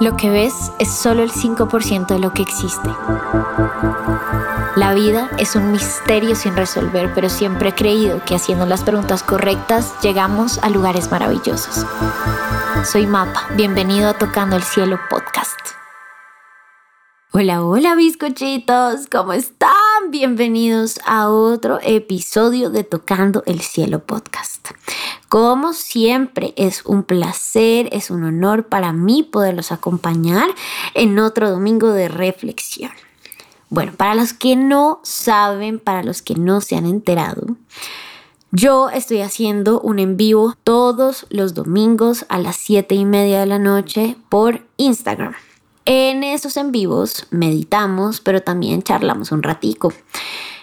Lo que ves es solo el 5% de lo que existe. La vida es un misterio sin resolver, pero siempre he creído que haciendo las preguntas correctas llegamos a lugares maravillosos. Soy Mapa, bienvenido a Tocando el Cielo Podcast. Hola, hola bizcochitos, ¿cómo están? Bienvenidos a otro episodio de Tocando el Cielo Podcast. Como siempre, es un placer, es un honor para mí poderlos acompañar en otro domingo de reflexión. Bueno, para los que no saben, para los que no se han enterado, yo estoy haciendo un en vivo todos los domingos a las 7 y media de la noche por Instagram. En esos en vivos meditamos, pero también charlamos un ratico.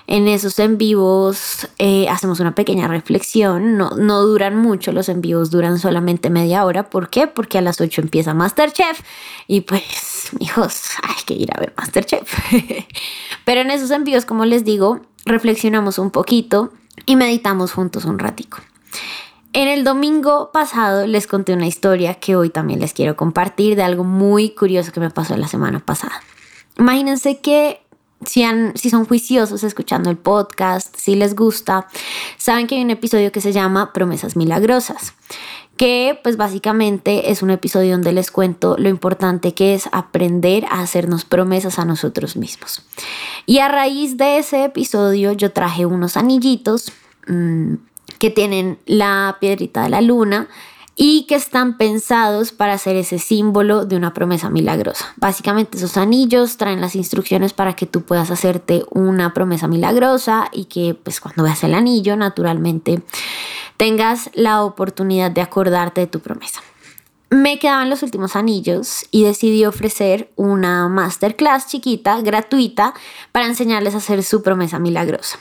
En esos en vivos eh, hacemos una pequeña reflexión. No, no duran mucho, los en vivos duran solamente media hora. ¿Por qué? Porque a las 8 empieza Masterchef. Y pues, hijos, hay que ir a ver Masterchef. Pero en esos en vivos, como les digo, reflexionamos un poquito y meditamos juntos un ratico. En el domingo pasado les conté una historia que hoy también les quiero compartir de algo muy curioso que me pasó la semana pasada. Imagínense que si, si son juiciosos escuchando el podcast, si les gusta, saben que hay un episodio que se llama Promesas Milagrosas, que pues básicamente es un episodio donde les cuento lo importante que es aprender a hacernos promesas a nosotros mismos. Y a raíz de ese episodio yo traje unos anillitos mmm, que tienen la piedrita de la luna y que están pensados para ser ese símbolo de una promesa milagrosa. Básicamente esos anillos traen las instrucciones para que tú puedas hacerte una promesa milagrosa y que pues cuando veas el anillo naturalmente tengas la oportunidad de acordarte de tu promesa. Me quedaban los últimos anillos y decidí ofrecer una masterclass chiquita, gratuita, para enseñarles a hacer su promesa milagrosa.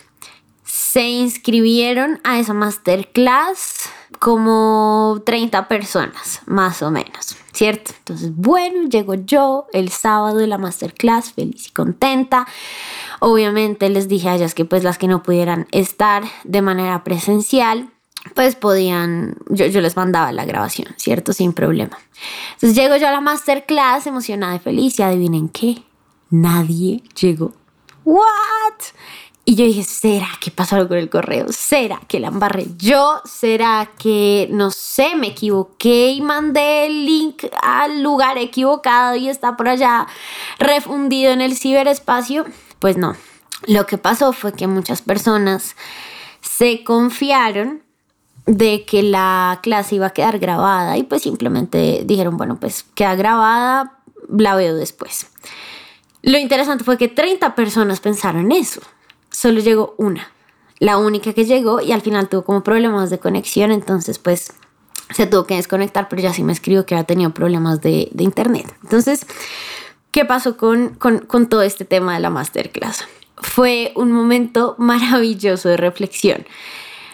Se inscribieron a esa masterclass como 30 personas, más o menos, ¿cierto? Entonces, bueno, llego yo el sábado de la masterclass, feliz y contenta. Obviamente les dije a ellas que pues las que no pudieran estar de manera presencial, pues podían, yo, les mandaba la grabación, ¿cierto? Sin problema. Entonces llego yo a la masterclass emocionada y feliz y adivinen qué, nadie llegó. ¿What? Y yo dije, ¿será que pasó algo con el correo? ¿Será que la embarré yo? ¿Será que, no sé, me equivoqué y mandé el link al lugar equivocado y está por allá refundido en el ciberespacio? Pues no. Lo que pasó fue que muchas personas se confiaron de que la clase iba a quedar grabada y pues simplemente dijeron, bueno, pues queda grabada, la veo después. Lo interesante fue que 30 personas pensaron eso solo llegó una, la única que llegó y al final tuvo como problemas de conexión, entonces pues se tuvo que desconectar, pero ya sí me escribió que había tenido problemas de, internet. Entonces, ¿qué pasó con, con, todo este tema de la masterclass? Fue un momento maravilloso de reflexión.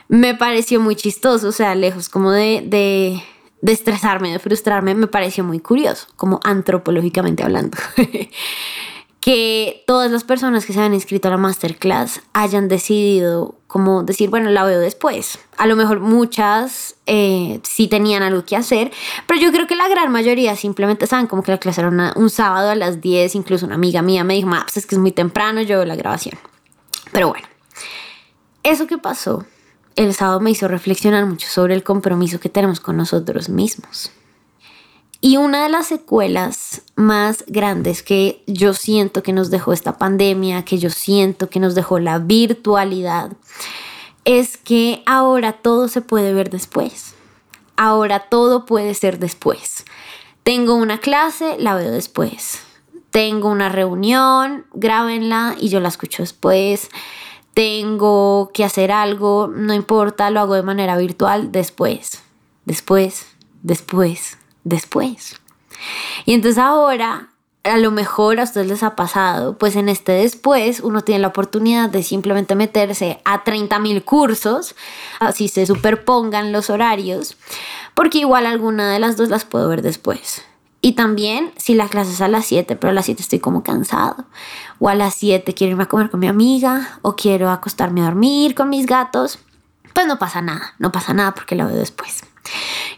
Me pareció muy chistoso, o sea, lejos como de, de, de estresarme, de frustrarme, me pareció muy curioso, como antropológicamente hablando. que todas las personas que se han inscrito a la masterclass hayan decidido como decir, bueno, la veo después. A lo mejor muchas eh, sí tenían algo que hacer, pero yo creo que la gran mayoría simplemente saben como que la clase era un sábado a las 10, incluso una amiga mía me dijo, pues es que es muy temprano, yo veo la grabación. Pero bueno, eso que pasó el sábado me hizo reflexionar mucho sobre el compromiso que tenemos con nosotros mismos. Y una de las secuelas más grandes que yo siento que nos dejó esta pandemia, que yo siento que nos dejó la virtualidad, es que ahora todo se puede ver después. Ahora todo puede ser después. Tengo una clase, la veo después. Tengo una reunión, grábenla y yo la escucho después. Tengo que hacer algo, no importa, lo hago de manera virtual después. Después, después, después. Y entonces ahora, a lo mejor a ustedes les ha pasado, pues en este después uno tiene la oportunidad de simplemente meterse a 30 mil cursos, así se superpongan los horarios, porque igual alguna de las dos las puedo ver después. Y también si la clase es a las 7, pero a las 7 estoy como cansado. O a las 7 quiero irme a comer con mi amiga. O quiero acostarme a dormir con mis gatos. Pues no pasa nada, no pasa nada porque la veo después.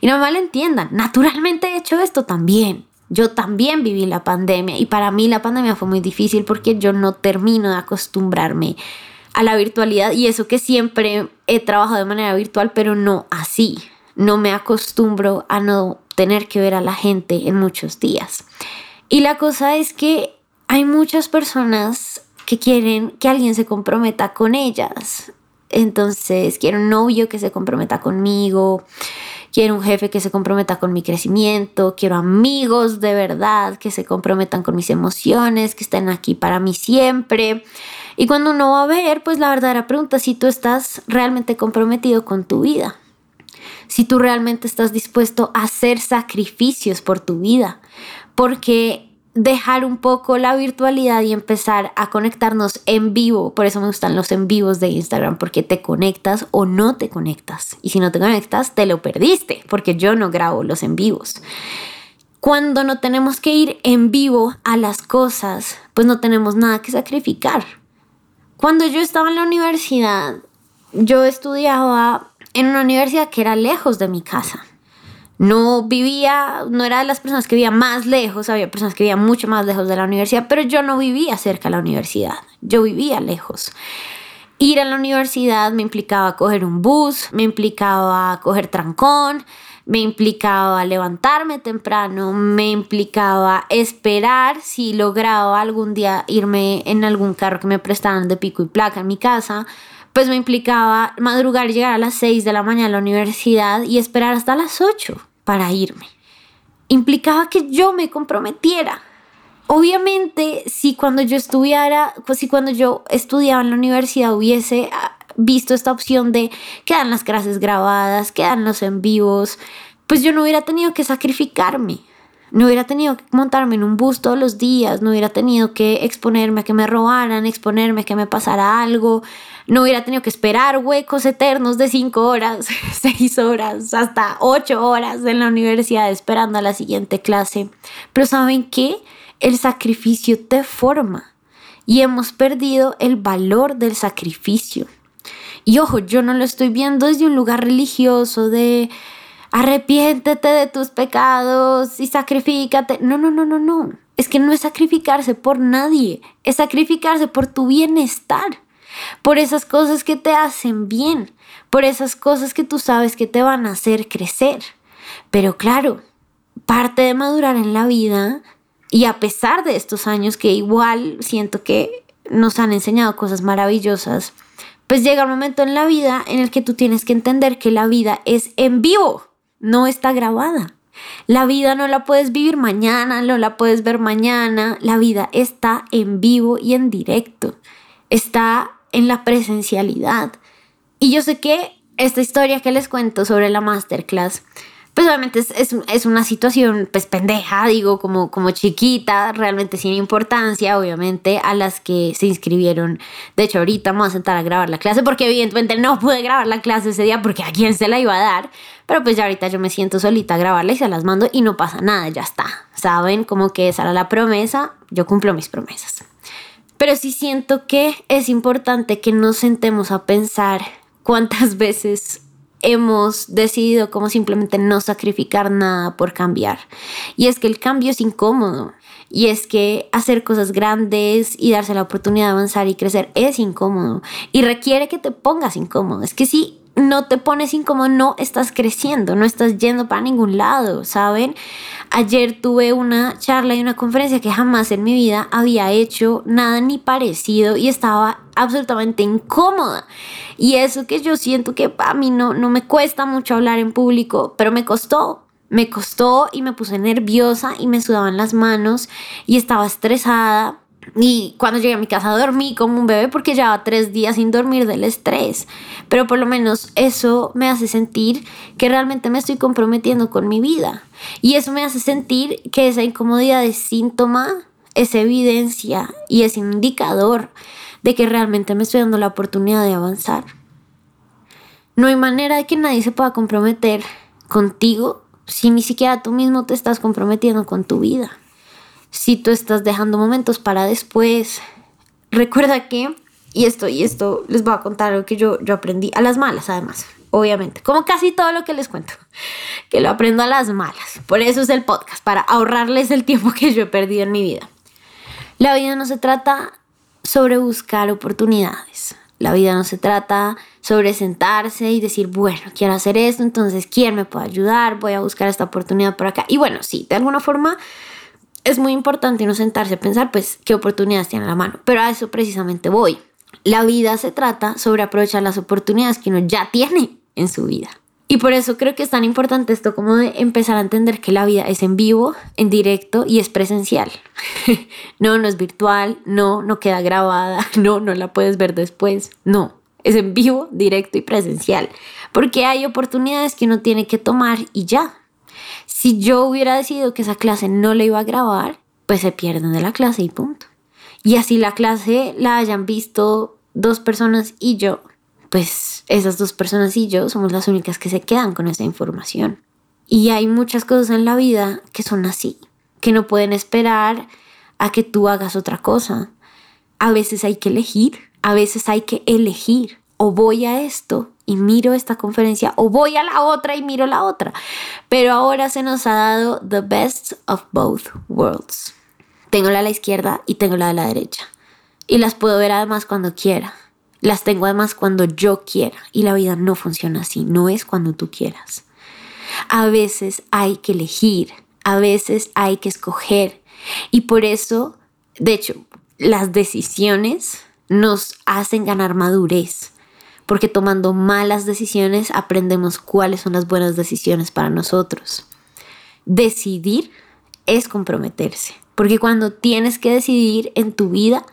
Y no me naturalmente he hecho esto también. Yo también viví la pandemia y para mí la pandemia fue muy difícil porque yo no termino de acostumbrarme a la virtualidad y eso que siempre he trabajado de manera virtual, pero no así. No me acostumbro a no tener que ver a la gente en muchos días. Y la cosa es que hay muchas personas que quieren que alguien se comprometa con ellas. Entonces, quiero un novio que se comprometa conmigo, quiero un jefe que se comprometa con mi crecimiento, quiero amigos de verdad que se comprometan con mis emociones, que estén aquí para mí siempre. Y cuando uno va a ver, pues la verdadera pregunta es si tú estás realmente comprometido con tu vida, si tú realmente estás dispuesto a hacer sacrificios por tu vida, porque dejar un poco la virtualidad y empezar a conectarnos en vivo. Por eso me gustan los en vivos de Instagram, porque te conectas o no te conectas. Y si no te conectas, te lo perdiste, porque yo no grabo los en vivos. Cuando no tenemos que ir en vivo a las cosas, pues no tenemos nada que sacrificar. Cuando yo estaba en la universidad, yo estudiaba en una universidad que era lejos de mi casa no vivía, no era de las personas que vivía más lejos, había personas que vivían mucho más lejos de la universidad, pero yo no vivía cerca de la universidad, yo vivía lejos. Ir a la universidad me implicaba coger un bus, me implicaba coger trancón, me implicaba levantarme temprano, me implicaba esperar si lograba algún día irme en algún carro que me prestaran de pico y placa en mi casa, pues me implicaba madrugar, llegar a las 6 de la mañana a la universidad y esperar hasta las 8 para irme. Implicaba que yo me comprometiera. Obviamente, si cuando yo estudiara, pues si cuando yo estudiaba en la universidad hubiese ah, visto esta opción de quedan las clases grabadas, quedan los en vivos, pues yo no hubiera tenido que sacrificarme. No hubiera tenido que montarme en un bus todos los días, no hubiera tenido que exponerme a que me robaran, exponerme a que me pasara algo, no hubiera tenido que esperar huecos eternos de cinco horas, seis horas, hasta ocho horas en la universidad esperando a la siguiente clase. Pero ¿saben qué? El sacrificio te forma y hemos perdido el valor del sacrificio. Y ojo, yo no lo estoy viendo desde un lugar religioso de arrepiéntete de tus pecados y sacrifícate. No, no, no, no, no. Es que no es sacrificarse por nadie, es sacrificarse por tu bienestar, por esas cosas que te hacen bien, por esas cosas que tú sabes que te van a hacer crecer. Pero claro, parte de madurar en la vida y a pesar de estos años que igual siento que nos han enseñado cosas maravillosas, pues llega un momento en la vida en el que tú tienes que entender que la vida es en vivo no está grabada. La vida no la puedes vivir mañana, no la puedes ver mañana. La vida está en vivo y en directo. Está en la presencialidad. Y yo sé que esta historia que les cuento sobre la masterclass pues obviamente es, una situación pues pendeja, digo, como, como chiquita, realmente sin importancia, obviamente, a las que se inscribieron. De hecho, ahorita vamos a sentar a grabar la clase porque evidentemente no pude grabar la clase ese día porque a quién se la iba a dar, pero pues ya ahorita yo me siento solita a grabarla y se las mando y no pasa nada, ya está. Saben, como que esa era la promesa, yo cumplo mis promesas. Pero sí siento que es importante que nos sentemos a pensar cuántas veces hemos decidido como simplemente no sacrificar nada por cambiar. Y es que el cambio es incómodo. Y es que hacer cosas grandes y darse la oportunidad de avanzar y crecer es incómodo. Y requiere que te pongas incómodo. Es que si no te pones incómodo, no estás creciendo, no estás yendo para ningún lado, ¿saben? Ayer tuve una charla y una conferencia que jamás en mi vida había hecho nada ni parecido y estaba absolutamente incómoda. Y eso que yo siento que a mí no, no me cuesta mucho hablar en público, pero me costó. Me costó y me puse nerviosa y me sudaban las manos y estaba estresada y cuando llegué a mi casa dormí como un bebé porque llevaba tres días sin dormir del estrés. Pero por lo menos eso me hace sentir que realmente me estoy comprometiendo con mi vida. Y eso me hace sentir que esa incomodidad es síntoma, es evidencia y es indicador de que realmente me estoy dando la oportunidad de avanzar. No hay manera de que nadie se pueda comprometer contigo si ni siquiera tú mismo te estás comprometiendo con tu vida si tú estás dejando momentos para después, recuerda que, y esto, y esto les voy a contar algo que yo, yo aprendí, a las malas además, obviamente, como casi todo lo que les cuento, que lo aprendo a las malas. Por eso es el podcast, para ahorrarles el tiempo que yo he perdido en mi vida. La vida no se trata sobre buscar oportunidades. La vida no se trata sobre sentarse y decir, bueno, quiero hacer esto, entonces, ¿quién me puede ayudar? Voy a buscar esta oportunidad por acá. Y bueno, sí, de alguna forma es muy importante no sentarse a pensar, pues, qué oportunidades tiene a la mano. Pero a eso precisamente voy. La vida se trata sobre aprovechar las oportunidades que uno ya tiene en su vida. Y por eso creo que es tan importante esto como de empezar a entender que la vida es en vivo, en directo y es presencial. no, no es virtual, no, no queda grabada, no, no la puedes ver después, no, es en vivo, directo y presencial. Porque hay oportunidades que uno tiene que tomar y ya. Si yo hubiera decidido que esa clase no la iba a grabar, pues se pierden de la clase y punto. Y así la clase la hayan visto dos personas y yo, pues esas dos personas y yo somos las únicas que se quedan con esa información. Y hay muchas cosas en la vida que son así, que no pueden esperar a que tú hagas otra cosa. A veces hay que elegir, a veces hay que elegir. O voy a esto y miro esta conferencia, o voy a la otra y miro la otra. Pero ahora se nos ha dado the best of both worlds. Tengo la de la izquierda y tengo la de la derecha. Y las puedo ver además cuando quiera. Las tengo además cuando yo quiera y la vida no funciona así, no es cuando tú quieras. A veces hay que elegir, a veces hay que escoger y por eso, de hecho, las decisiones nos hacen ganar madurez, porque tomando malas decisiones aprendemos cuáles son las buenas decisiones para nosotros. Decidir es comprometerse, porque cuando tienes que decidir en tu vida,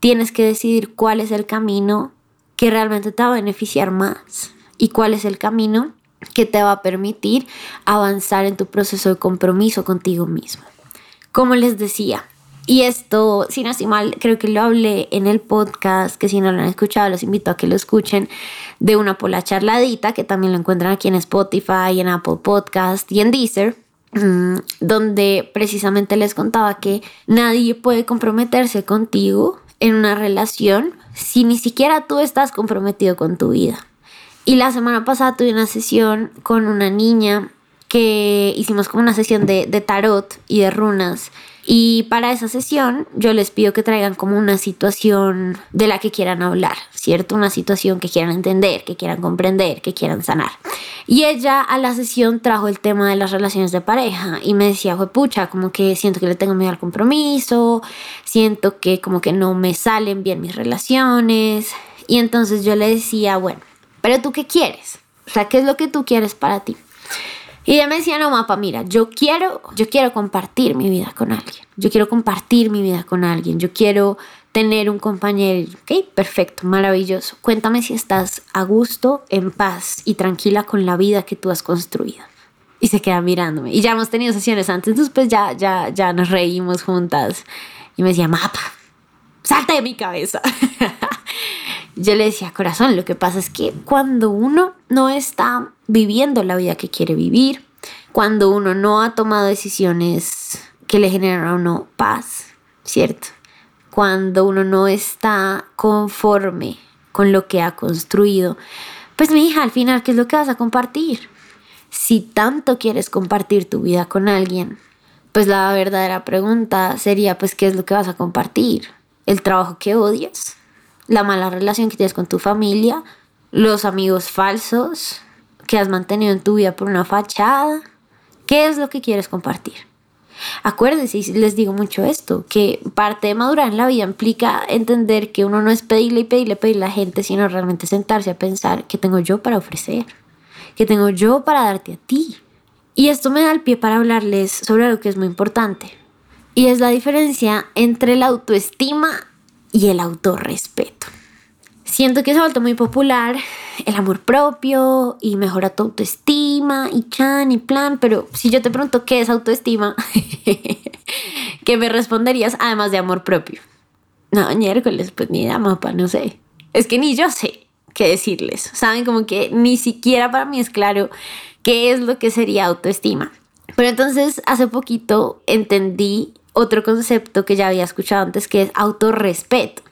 tienes que decidir cuál es el camino que realmente te va a beneficiar más y cuál es el camino que te va a permitir avanzar en tu proceso de compromiso contigo mismo. Como les decía, y esto, si no estoy mal, creo que lo hablé en el podcast, que si no lo han escuchado, los invito a que lo escuchen, de una pola charladita, que también lo encuentran aquí en Spotify, en Apple Podcast y en Deezer mm, donde precisamente les contaba que nadie puede comprometerse contigo en una relación si ni siquiera tú estás comprometido con tu vida. Y la semana pasada tuve una sesión con una niña que hicimos como una sesión de, de, tarot y de runas. Y para esa sesión yo les pido que traigan como una situación de la que quieran hablar, ¿cierto? Una situación que quieran entender, que quieran comprender, que quieran sanar. Y ella a la sesión trajo el tema de las relaciones de pareja y me decía, fue pucha, como que siento que le tengo miedo al compromiso, siento que como que no me salen bien mis relaciones. Y entonces yo le decía, bueno, pero tú qué quieres? O sea, ¿qué es lo que tú quieres para ti? Y ella me decía, no, mapa, mira, yo quiero, yo quiero compartir mi vida con alguien. Yo quiero compartir mi vida con alguien. Yo quiero tener un compañero. Ok, perfecto, maravilloso. Cuéntame si estás a gusto, en paz y tranquila con la vida que tú has construido. Y se queda mirándome. Y ya hemos tenido sesiones antes, entonces pues ya, ya, ya nos reímos juntas. Y me decía, mapa, salta de mi cabeza. Yo le decía, corazón, lo que pasa es que cuando uno no está viviendo la vida que quiere vivir, cuando uno no ha tomado decisiones que le generan a uno paz, ¿cierto? Cuando uno no está conforme con lo que ha construido, pues mi hija, al final, ¿qué es lo que vas a compartir? Si tanto quieres compartir tu vida con alguien, pues la verdadera pregunta sería, pues, ¿qué es lo que vas a compartir? ¿El trabajo que odias? la mala relación que tienes con tu familia, los amigos falsos que has mantenido en tu vida por una fachada. ¿Qué es lo que quieres compartir? Acuérdense, y les digo mucho esto, que parte de madurar en la vida implica entender que uno no es pedirle y pedirle, pedirle a la gente, sino realmente sentarse a pensar qué tengo yo para ofrecer, qué tengo yo para darte a ti. Y esto me da el pie para hablarles sobre algo que es muy importante. Y es la diferencia entre la autoestima y el autorrespeto. Siento que se ha vuelto muy popular el amor propio y mejora tu autoestima y chan y plan, pero si yo te pregunto qué es autoestima, ¿qué me responderías además de amor propio? No, miércoles, pues ni idea, mapa, no sé. Es que ni yo sé qué decirles. Saben, como que ni siquiera para mí es claro qué es lo que sería autoestima. Pero entonces hace poquito entendí otro concepto que ya había escuchado antes que es autorrespeto.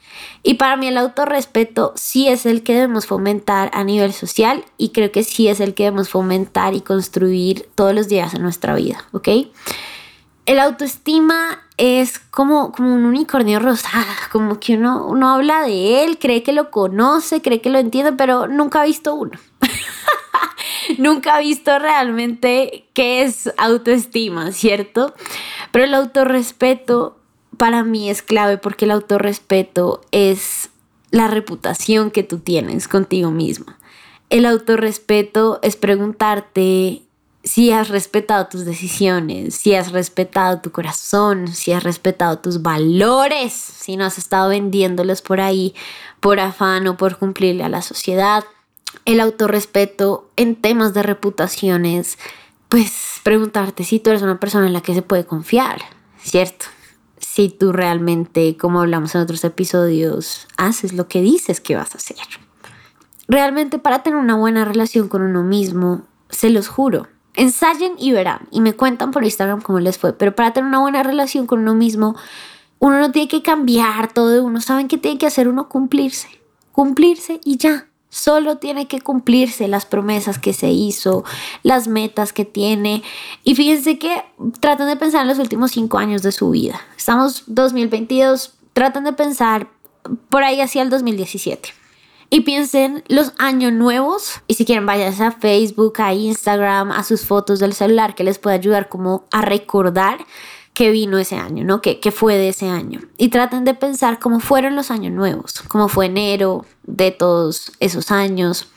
Y para mí el autorrespeto sí es el que debemos fomentar a nivel social y creo que sí es el que debemos fomentar y construir todos los días en nuestra vida, ¿ok? El autoestima es como, como un unicornio rosado, como que uno, uno habla de él, cree que lo conoce, cree que lo entiende, pero nunca ha visto uno. nunca ha visto realmente qué es autoestima, ¿cierto? Pero el autorrespeto para mí es clave porque el autorrespeto es la reputación que tú tienes contigo misma. El autorrespeto es preguntarte si has respetado tus decisiones, si has respetado tu corazón, si has respetado tus valores, si no has estado vendiéndolos por ahí por afán o por cumplirle a la sociedad. El autorrespeto en temas de reputaciones, pues preguntarte si tú eres una persona en la que se puede confiar, ¿cierto? Si tú realmente, como hablamos en otros episodios, haces lo que dices que vas a hacer. Realmente para tener una buena relación con uno mismo, se los juro, ensayen y verán y me cuentan por Instagram cómo les fue, pero para tener una buena relación con uno mismo, uno no tiene que cambiar todo de uno, saben que tiene que hacer uno cumplirse, cumplirse y ya. Solo tiene que cumplirse las promesas que se hizo, las metas que tiene. Y fíjense que traten de pensar en los últimos cinco años de su vida. Estamos 2022, traten de pensar por ahí hacia el 2017. Y piensen los años nuevos. Y si quieren, vayan a Facebook, a Instagram, a sus fotos del celular que les puede ayudar como a recordar que vino ese año, ¿no? Que, fue de ese año. Y traten de pensar cómo fueron los años nuevos, cómo fue enero de todos esos años.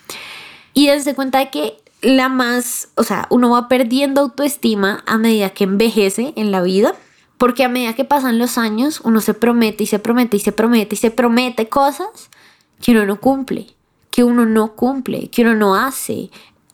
Y dense cuenta de que la más, o sea, uno va perdiendo autoestima a medida que envejece en la vida. Porque a medida que pasan los años, uno se promete y se promete y se promete y se promete cosas que uno no cumple, que uno no cumple, que uno no hace.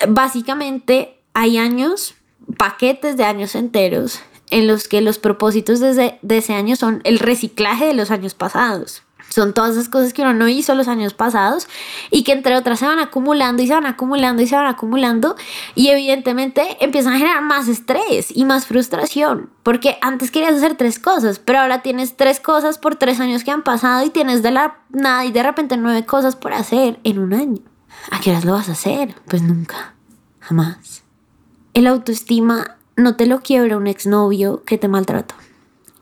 Básicamente hay años, paquetes de años enteros en los que los propósitos de ese, año son el reciclaje de los años pasados. Son todas esas cosas que uno no hizo los años pasados y que entre otras se van acumulando y se van acumulando y se van acumulando y evidentemente empiezan a generar más estrés y más frustración porque antes querías hacer tres cosas pero ahora tienes tres cosas por tres años que han pasado y tienes de la nada y de repente nueve cosas por hacer en un año. ¿A qué horas lo vas a hacer? Pues nunca, jamás. El autoestima no te lo quiebra un exnovio que te maltrató.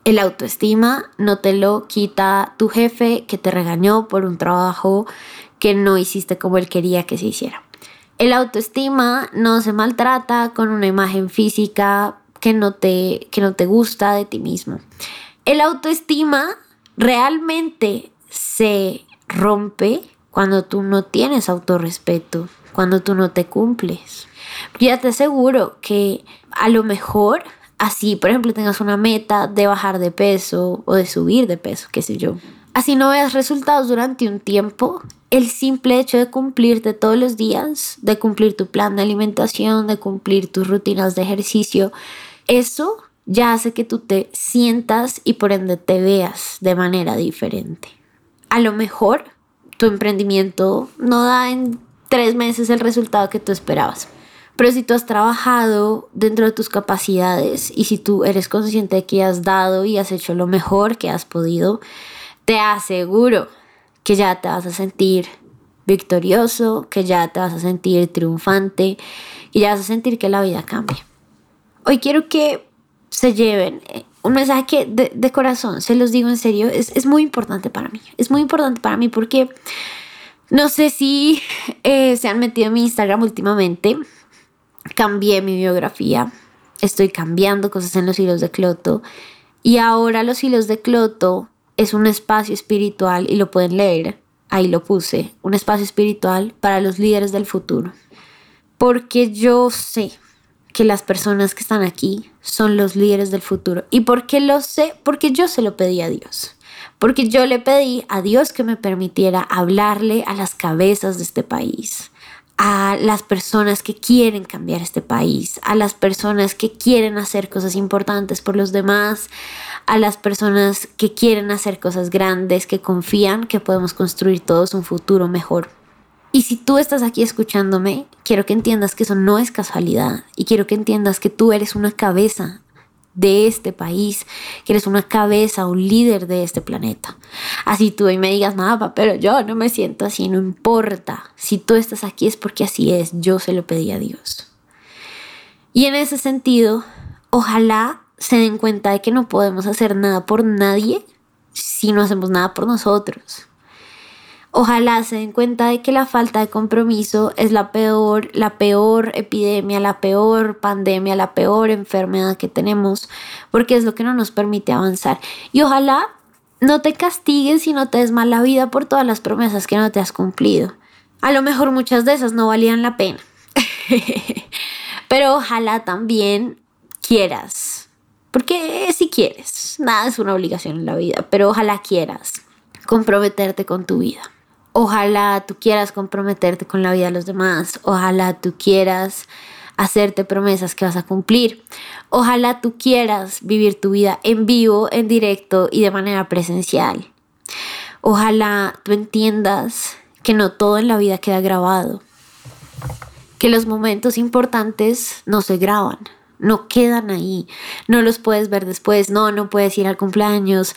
El autoestima no te lo quita tu jefe que te regañó por un trabajo que no hiciste como él quería que se hiciera. El autoestima no se maltrata con una imagen física que no te, que no te gusta de ti mismo. El autoestima realmente se rompe cuando tú no tienes autorrespeto, cuando tú no te cumples. Ya te aseguro que a lo mejor así, por ejemplo, tengas una meta de bajar de peso o de subir de peso, qué sé yo. Así no veas resultados durante un tiempo, el simple hecho de cumplirte todos los días, de cumplir tu plan de alimentación, de cumplir tus rutinas de ejercicio, eso ya hace que tú te sientas y por ende te veas de manera diferente. A lo mejor tu emprendimiento no da en tres meses el resultado que tú esperabas, pero si tú has trabajado dentro de tus capacidades y si tú eres consciente de que has dado y has hecho lo mejor que has podido, te aseguro que ya te vas a sentir victorioso, que ya te vas a sentir triunfante y ya vas a sentir que la vida cambia. Hoy quiero que se lleven eh, un mensaje de, de corazón, se los digo en serio, es, es, muy importante para mí. Es muy importante para mí porque no sé si eh, se han metido en mi Instagram últimamente, cambié mi biografía, estoy cambiando cosas en los hilos de Cloto y ahora los hilos de Cloto es un espacio espiritual y lo pueden leer, ahí lo puse, un espacio espiritual para los líderes del futuro. Porque yo sé que las personas que están aquí son los líderes del futuro. ¿Y por qué lo sé? Porque yo se lo pedí a Dios. Porque yo le pedí a Dios que me permitiera hablarle a las cabezas de este país a las personas que quieren cambiar este país, a las personas que quieren hacer cosas importantes por los demás, a las personas que quieren hacer cosas grandes, que confían que podemos construir todos un futuro mejor. Y si tú estás aquí escuchándome, quiero que entiendas que eso no es casualidad y quiero que entiendas que tú eres una cabeza de este país, que eres una cabeza, un líder de este planeta. Así tú y me digas, nada, pero yo no me siento así, no importa. Si tú estás aquí es porque así es, yo se lo pedí a Dios. Y en ese sentido, ojalá se den cuenta de que no podemos hacer nada por nadie si no hacemos nada por nosotros. Ojalá se den cuenta de que la falta de compromiso es la peor, la peor epidemia, la peor pandemia, la peor enfermedad que tenemos, porque es lo que no nos permite avanzar. Y ojalá no te castigues y no te des mal la vida por todas las promesas que no te has cumplido. A lo mejor muchas de esas no valían la pena. Pero ojalá también quieras. Porque si quieres, nada es una obligación en la vida, pero ojalá quieras comprometerte con tu vida. Ojalá tú quieras comprometerte con la vida de los demás. Ojalá tú quieras hacerte promesas que vas a cumplir. Ojalá tú quieras vivir tu vida en vivo, en directo y de manera presencial. Ojalá tú entiendas que no todo en la vida queda grabado. Que los momentos importantes no se graban no quedan ahí, no los puedes ver después, no, no puedes ir al cumpleaños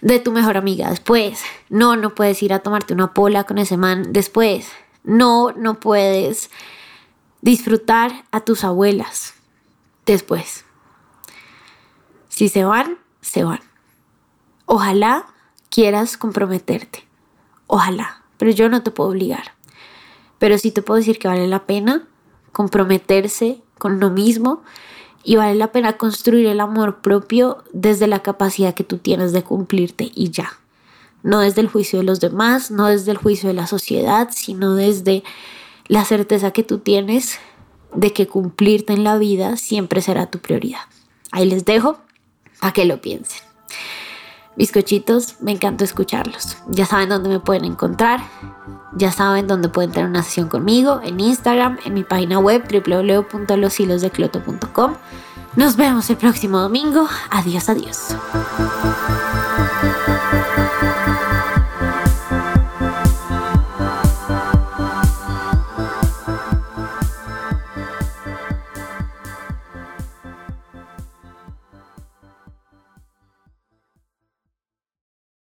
de tu mejor amiga después, no, no puedes ir a tomarte una pola con ese man después, no, no puedes disfrutar a tus abuelas después. Si se van, se van. Ojalá quieras comprometerte, ojalá, pero yo no te puedo obligar. Pero sí te puedo decir que vale la pena comprometerse con lo mismo y vale la pena construir el amor propio desde la capacidad que tú tienes de cumplirte y ya. No desde el juicio de los demás, no desde el juicio de la sociedad, sino desde la certeza que tú tienes de que cumplirte en la vida siempre será tu prioridad. Ahí les dejo a que lo piensen. Bizcochitos, me encanta escucharlos. Ya saben dónde me pueden encontrar. Ya saben dónde pueden tener una sesión conmigo, en Instagram, en mi página web www.loshilosdecloto.com. Nos vemos el próximo domingo. Adiós, adiós.